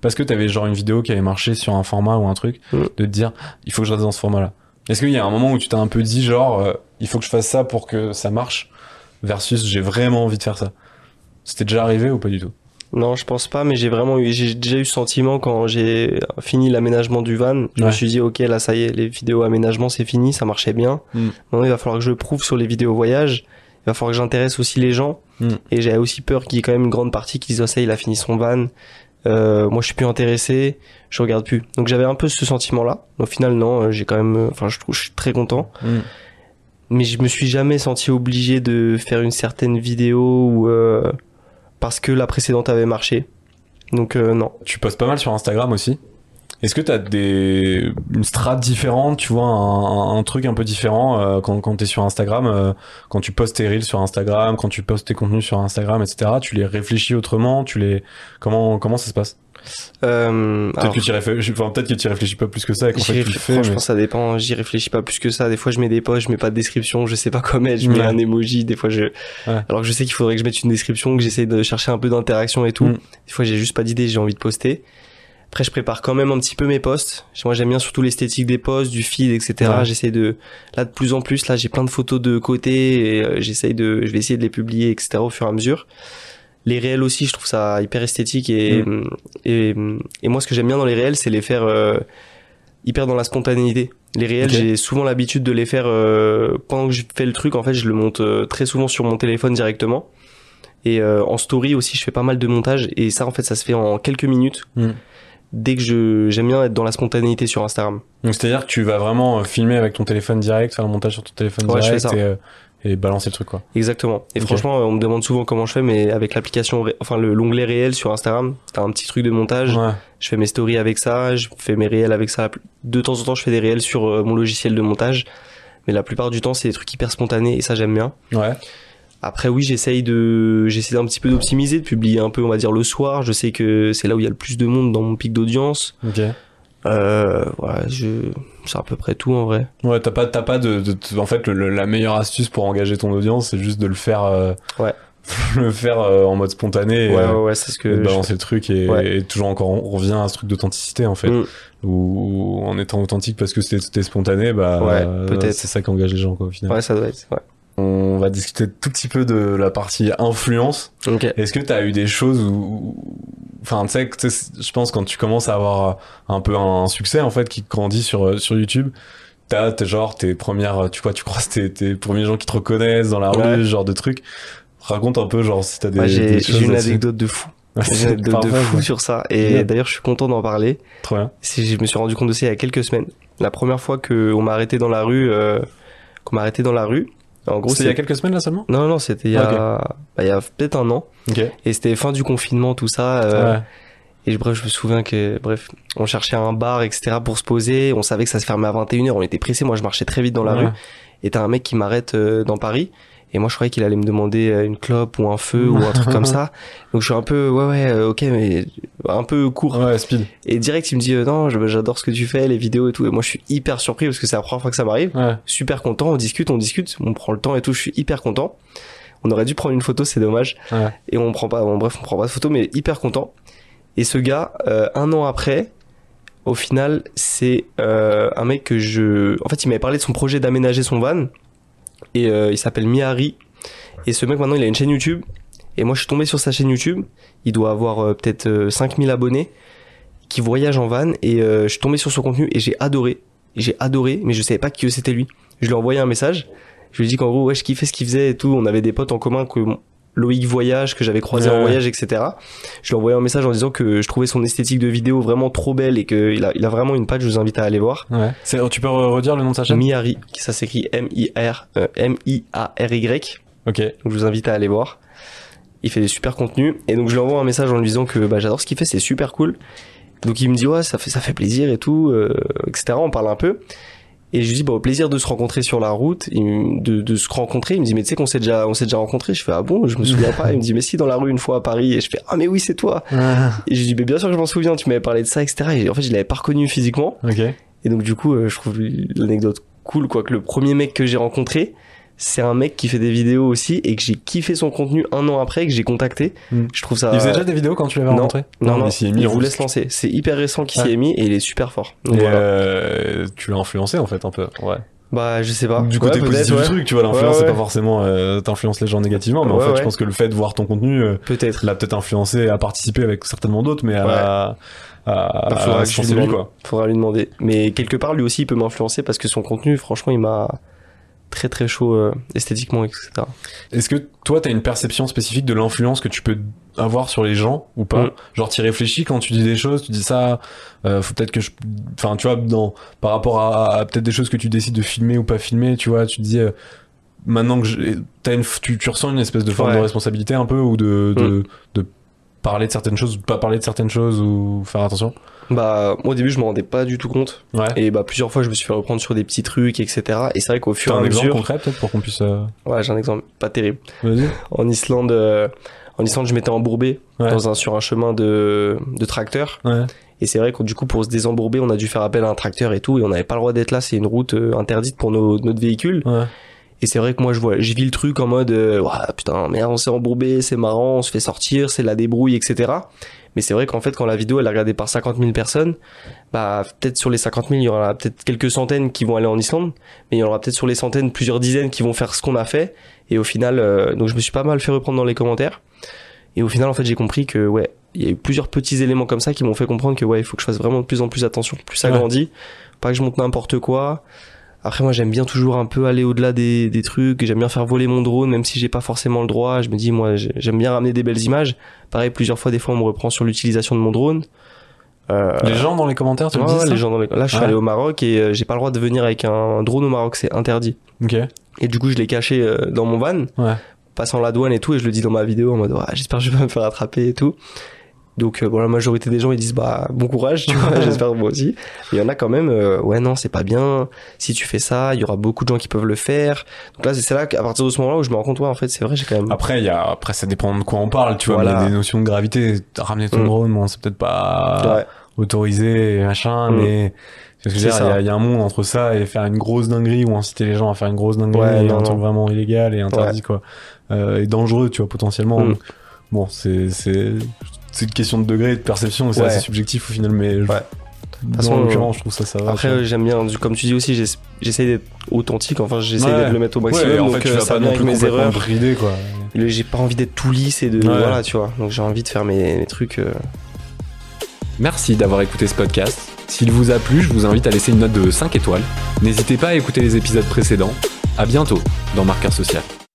parce que t'avais genre une vidéo qui avait marché sur un format ou un truc Mm. de te dire il faut que je reste dans ce format là est-ce qu'il y a un moment où tu t'es un peu dit genre euh, il faut que je fasse ça pour que ça marche versus j'ai vraiment envie de faire ça? C'était déjà arrivé ou pas du tout? Non, je pense pas, mais j'ai vraiment eu, j'ai déjà eu ce sentiment quand j'ai fini l'aménagement du van. Je me suis dit, ok, là, ça y est, les vidéos aménagement, c'est fini, ça marchait bien. Mm. Maintenant, il va falloir que je le prouve sur les vidéos voyage. Il va falloir que j'intéresse aussi les gens. Mm. Et j'avais aussi peur qu'il y ait quand même une grande partie qui disent, oh, ça, il a fini son van. Euh, moi, je suis plus intéressé, je regarde plus. Donc, j'avais un peu ce sentiment-là. Au final, non, euh, j'ai quand même, euh, enfin, je trouve, je suis très content. Mm. Mais je me suis jamais senti obligé de faire une certaine vidéo ou, euh, parce que la précédente avait marché. Donc euh, non. tu postes pas mal sur Instagram aussi? Est-ce que t'as des une strat différente tu vois un, un- truc un peu différent euh, quand quand t'es sur Instagram euh, quand tu postes tes reels sur Instagram quand tu postes tes contenus sur Instagram etc tu les réfléchis autrement tu les comment comment ça se passe? Euh, Peut-être alors, que tu réfléchis, enfin, peut-être que tu réfléchis pas plus que ça et qu'en fait tu le fais. franchement mais- ça dépend, j'y réfléchis pas plus que ça. Des fois je mets des posts, je mets pas de description, je sais pas quoi mettre, je mets Ouais. un emoji, des fois je... Ouais. Alors que je sais qu'il faudrait que je mette une description, que j'essaie de chercher un peu d'interaction et tout. Mm. Des fois j'ai juste pas d'idée, j'ai envie de poster. Après je prépare quand même un petit peu mes posts. Moi j'aime bien surtout l'esthétique des posts, du feed, etc. Ouais. J'essaie de... Là de plus en plus, là j'ai plein de photos de côté et euh, j'essaye de... Je vais essayer de les publier, etc. au fur et à mesure. Les réels aussi, je trouve ça hyper esthétique et, et, et moi ce que j'aime bien dans les réels, c'est les faire euh, hyper dans la spontanéité. Les réels, j'ai souvent l'habitude de les faire euh, pendant que je fais le truc. En fait, je le monte euh, très souvent sur mon téléphone directement. Et euh, en story aussi, je fais pas mal de montage. Et ça, en fait, ça se fait en quelques minutes. Mm. Dès que je j'aime bien être dans la spontanéité sur Instagram. Donc c'est-à-dire que tu vas vraiment euh, filmer avec ton téléphone direct, faire le montage sur ton téléphone Ouais, direct et, euh, et balancer le truc quoi. Exactement. Et franchement, on me demande souvent comment je fais, mais avec l'application, enfin le l'onglet réel sur Instagram, t'as un petit truc de montage. Ouais. Je fais mes stories avec ça, je fais mes réels avec ça. De temps en temps, je fais des réels sur euh, mon logiciel de montage. Mais la plupart du temps, c'est des trucs hyper spontanés et ça, j'aime bien. Ouais. Après, oui, j'essaye de, j'essaie un petit peu d'optimiser, de publier un peu, on va dire, le soir. Je sais que c'est là où il y a le plus de monde dans mon pic d'audience. Ok. Euh, voilà, je, c'est à peu près tout, en vrai. Ouais, t'as pas, t'as pas de, de- de- en fait, le- la meilleure astuce pour engager ton audience, c'est juste de le faire, euh, Ouais. le faire euh, en mode spontané et, Ouais, euh, ouais, ouais, c'est ce que de je balancer le truc et, Ouais. et toujours encore, on revient à ce truc d'authenticité en fait, Mm. où, où en étant authentique parce que c'était spontané, bah, Ouais, euh, peut-être. c'est ça qui engage les gens quoi au final. Ouais, ça doit être, ouais. On va discuter tout petit peu de la partie influence. Ok. Est-ce que tu as eu des choses où, enfin, tu sais, je pense quand tu commences à avoir un peu un succès en fait qui grandit sur euh, sur YouTube, t'as t'es genre tes premières, tu vois, tu croises tes, tes premiers gens qui te reconnaissent dans la rue, ce genre de trucs. Raconte un peu genre si t'as des, Ouais, des j'ai une anecdote de fou. J'ai une anecdote de fou ouais. sur ça. Et d'ailleurs, je suis content d'en parler. Trop bien. Je me suis rendu compte de ça il y a quelques semaines. La première fois que on m'a arrêté dans la rue, euh, qu'on m'a arrêté dans la rue. En gros, C'était il y a quelques semaines là seulement? Non, non, c'était il y a, bah, il y a peut-être un an. Ok. Et c'était fin du confinement, tout ça. euh, ouais. Et bref, je me souviens que, bref, on cherchait un bar, etc. pour se poser. On savait que ça se fermait à 21h. On était pressés. Moi, je marchais très vite dans la Ouais. rue. Et t'as un mec qui m'arrête euh, dans Paris. Et moi, je croyais qu'il allait me demander euh, une clope ou un feu ou un truc comme ça. Donc, je suis un peu, ouais, ouais, euh, ok, mais un peu court. Ouais, speed. Et direct, il me dit, euh, non, j'adore ce que tu fais, les vidéos et tout. Et moi, je suis hyper surpris parce que c'est la première fois que ça m'arrive. Ouais. Super content. On discute, on discute. On prend le temps et tout. Je suis hyper content. On aurait dû prendre une photo, c'est dommage. Ouais. Et on prend pas, bon, bref, on prend pas de photo, mais hyper content. Et ce gars, euh, un an après, au final, c'est euh, un mec que je... En fait, il m'avait parlé de son projet d'aménager son van. Et euh, il s'appelle Mihari. Et ce mec, maintenant, il a une chaîne YouTube. Et moi, je suis tombé sur sa chaîne YouTube. Il doit avoir euh, peut-être euh, 5000 abonnés qui voyage en van. Et euh, je suis tombé sur son contenu et j'ai adoré. J'ai adoré, mais je savais pas que c'était lui. Je lui ai envoyé un message. Je lui ai dit qu'en gros, ouais, je kiffais ce qu'il faisait et tout. On avait des potes en commun que Loïc Voyage, que j'avais croisé Ouais, en voyage, etc. Je lui ai envoyé un message en disant que je trouvais son esthétique de vidéo vraiment trop belle et qu'il a, il a vraiment une page. Je vous invite à aller voir. Ouais. C'est- Tu peux re- redire le nom de sa chaîne? Mihari, qui ça s'écrit M-I-R, euh, M-I-A-R-Y. Ok. Donc je vous invite à aller voir. Il fait des super contenus. Et donc je lui envoie un message en lui disant que bah, j'adore ce qu'il fait, c'est super cool. Donc il me dit ouais ça fait ça fait plaisir et tout, euh, etc. On parle un peu. Et je lui dis bah au plaisir de se rencontrer sur la route, de, de se rencontrer. Il me dit mais tu sais qu'on s'est déjà on s'est déjà rencontré. Je fais ah bon? Je me souviens pas. Il me dit mais si dans la rue une fois à Paris. Et je fais ah mais oui c'est toi. Et je lui dis mais bien sûr que je m'en souviens. Tu m'avais parlé de ça etc. Et en fait je l'avais pas reconnu physiquement. Et donc du coup, euh, je trouve l'anecdote cool, quoi, que le premier mec que j'ai rencontré, c'est un mec qui fait des vidéos aussi et que j'ai kiffé son contenu un an après, que j'ai contacté. Mm. Je trouve ça. Il faisait déjà des vidéos quand tu l'avais non, rencontré? Non, non, il s'y est mis. il vous laisse lancer. C'est hyper récent qu'il s'y Ouais. est mis et il est super fort. Donc Et voilà. euh, tu l'as influencé en fait un peu. Ouais. Bah, je sais pas. Du Ouais, côté peut-être, positif ouais. du truc, tu vois, l'influence Ouais, c'est ouais. pas forcément euh, t'influences les gens négativement, mais en Ouais, fait je ouais. pense que le fait de voir ton contenu euh, Peut-être. l'a peut-être influencé à participer avec certainement d'autres, mais à, à, Bah, faudra à lui quoi. Faudra lui demander. Mais quelque part, lui aussi, il peut m'influencer parce que son contenu, franchement, il m'a très très chaud euh, esthétiquement, etc. Est-ce que toi t'as une perception spécifique de l'influence que tu peux avoir sur les gens ou pas? Mm. Genre t'y réfléchis quand tu dis des choses, tu dis ça, euh, faut peut-être que je, enfin tu vois, dans par rapport à, à peut-être des choses que tu décides de filmer ou pas filmer, tu vois, tu te dis euh, maintenant que une, tu, tu ressens une espèce de forme Ouais. de responsabilité un peu ou de, de, de parler de certaines choses ou de pas parler de certaines choses ou faire attention. Bah, moi au début, je me rendais pas du tout compte. Ouais. Et bah, plusieurs fois, je me suis fait reprendre sur des petits trucs, etc. Et c'est vrai qu'au fur et un à exemple mesure. concret peut-être pour qu'on puisse. euh, Ouais, j'ai un exemple pas terrible. Vas-y. En Islande, euh, en Islande, je m'étais embourbé Ouais. dans un, sur un chemin de, de tracteur. Ouais. Et c'est vrai que du coup, pour se désembourber, on a dû faire appel à un tracteur et tout. Et on n'avait pas le droit d'être là. C'est une route euh, interdite pour nos, notre véhicule. Ouais. Et c'est vrai que moi, je vois, j'ai vu le truc en mode, euh, putain, merde, on s'est embourbé, c'est marrant, on se fait sortir, c'est la débrouille, etc. Mais c'est vrai qu'en fait, quand la vidéo elle est regardée par 50 000 personnes, bah peut-être sur les 50 000, il y aura peut-être quelques centaines qui vont aller en Islande, mais il y en aura peut-être sur les centaines, plusieurs dizaines qui vont faire ce qu'on a fait. Et au final, euh, donc je me suis pas mal fait reprendre dans les commentaires. Et au final, en fait, j'ai compris que ouais, il y a eu plusieurs petits éléments comme ça qui m'ont fait comprendre que ouais, il faut que je fasse vraiment de plus en plus attention. Plus ça Ouais. grandit, pas que je monte n'importe quoi. Après, moi, j'aime bien toujours un peu aller au-delà des, des trucs. J'aime bien faire voler mon drone, même si j'ai pas forcément le droit. Je me dis, moi, j'ai- j'aime bien ramener des belles images. Pareil, plusieurs fois, des fois, on me reprend sur l'utilisation de mon drone. Euh, Les gens dans les commentaires, tu ouais, me dis ouais, ça les gens dans les... Là, je suis Ouais. allé au Maroc et euh, j'ai pas le droit de venir avec un drone au Maroc, c'est interdit. Et du coup, je l'ai caché euh, dans mon van, passant la douane et tout, et je le dis dans ma vidéo en mode, j'espère que je vais pas me faire attraper et tout. Donc, euh, bon, la majorité des gens, ils disent, bah, bon courage, tu vois, j'espère moi aussi. Il y en a quand même, euh, ouais, non, c'est pas bien. Si tu fais ça, il y aura beaucoup de gens qui peuvent le faire. Donc là, c'est là qu'à partir de ce moment-là où je me rends compte, ouais, en fait, c'est vrai, j'ai quand même. Après, il y a, après, ça dépend de quoi on parle, tu vois. Voilà. Mais il y a des notions de gravité. Ramener ton Mm. drone, bon, c'est peut-être pas ouais, autorisé, machin, Mm. mais il y, a- y un monde entre ça et faire une grosse dinguerie ou inciter les gens à faire une grosse dinguerie Ouais, et non, un truc vraiment illégal et interdit, quoi. Euh, et dangereux, tu vois, potentiellement. Mm. Bon, c'est, une question de degré et de perception, c'est Ouais. assez subjectif au final, mais je- Ouais. dans façon, l'occurrence, je trouve ça, ça va. Après, euh, j'aime bien, comme tu dis aussi, j'ess- j'essaye d'être authentique, enfin, j'essaye Ouais. de le mettre au Ouais, maximum. en donc, fait, tu euh, vas ça pas non plus mes erreurs. brider, quoi. J'ai pas envie d'être tout lisse et de, Ouais. voilà, tu vois. Donc, j'ai envie de faire mes, mes trucs, euh, Merci d'avoir écouté ce podcast. S'il vous a plu, je vous invite à laisser une note de 5 étoiles. N'hésitez pas à écouter les épisodes précédents. À bientôt dans Marqueur Social.